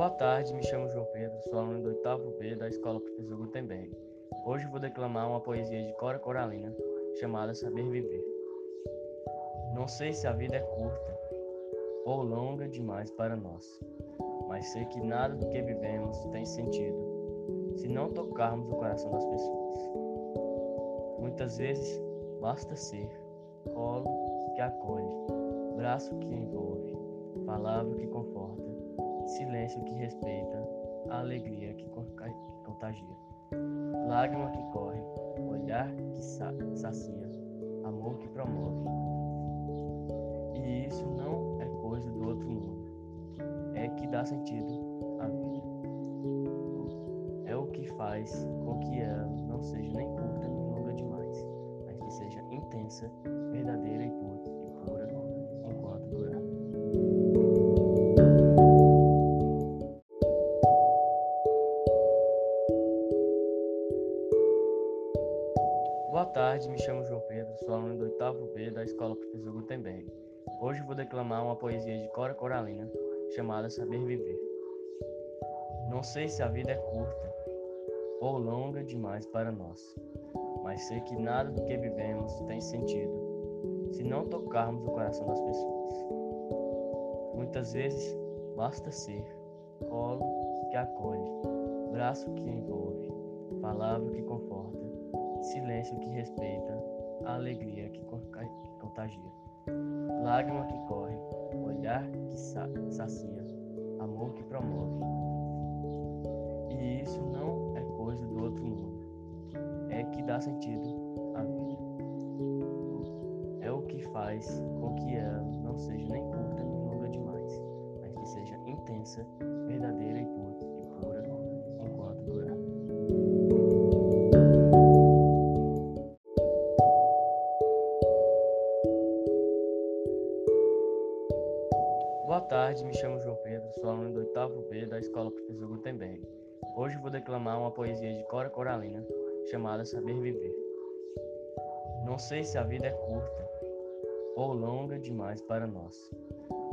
Boa tarde, me chamo João Pedro, sou aluno do oitavo B da Escola Professor Gutenberg. Hoje vou declamar uma poesia de Cora Coralina chamada Saber Viver. Não sei se a vida é curta ou longa demais para nós, mas sei que nada do que vivemos tem sentido se não tocarmos o coração das pessoas. Muitas vezes basta ser colo que acolhe, braço que envolve, palavra que conforta, silêncio que respeita, alegria que contagia, lágrima que corre, olhar que sacia, amor que promove. E isso não é coisa do outro mundo, é que dá sentido à vida. É o que faz com que ela não seja nem curta nem longa demais, mas que seja intensa, verdadeira e Boa tarde, me chamo João Pedro, sou aluno do oitavo B da Escola Professor Gutenberg. Hoje vou declamar uma poesia de Cora Coralina chamada Saber Viver. Não sei se a vida é curta ou longa demais para nós, mas sei que nada do que vivemos tem sentido se não tocarmos o coração das pessoas. Muitas vezes basta ser colo que acolhe, braço que envolve, palavra que conforta, silêncio que respeita, alegria que contagia, lágrima que corre, olhar que sacia, amor que promove. E isso não é coisa do outro mundo, é que dá sentido à vida. É o que faz com que ela não seja nem curta nem longa demais, mas que seja intensa, verdadeira Boa tarde, me chamo João Pedro, sou aluno do oitavo B da Escola Professor Gutenberg. Hoje vou declamar uma poesia de Cora Coralina chamada Saber Viver. Não sei se a vida é curta ou longa demais para nós,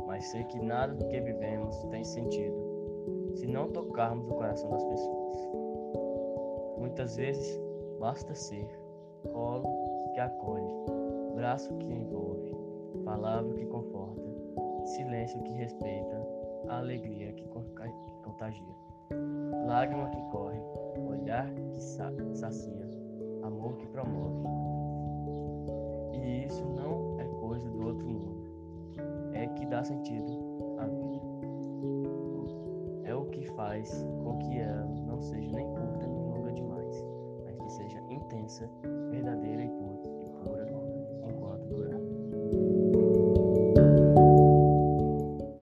mas sei que nada do que vivemos tem sentido se não tocarmos o coração das pessoas. Muitas vezes basta ser colo que acolhe, braço que envolve, palavra que conforta, silêncio que respeita, alegria que contagia, lágrima que corre, olhar que sacia, amor que promove. E isso não é coisa do outro mundo, é que dá sentido à vida. É o que faz com que ela não seja nem curta nem longa demais, mas que seja intensa,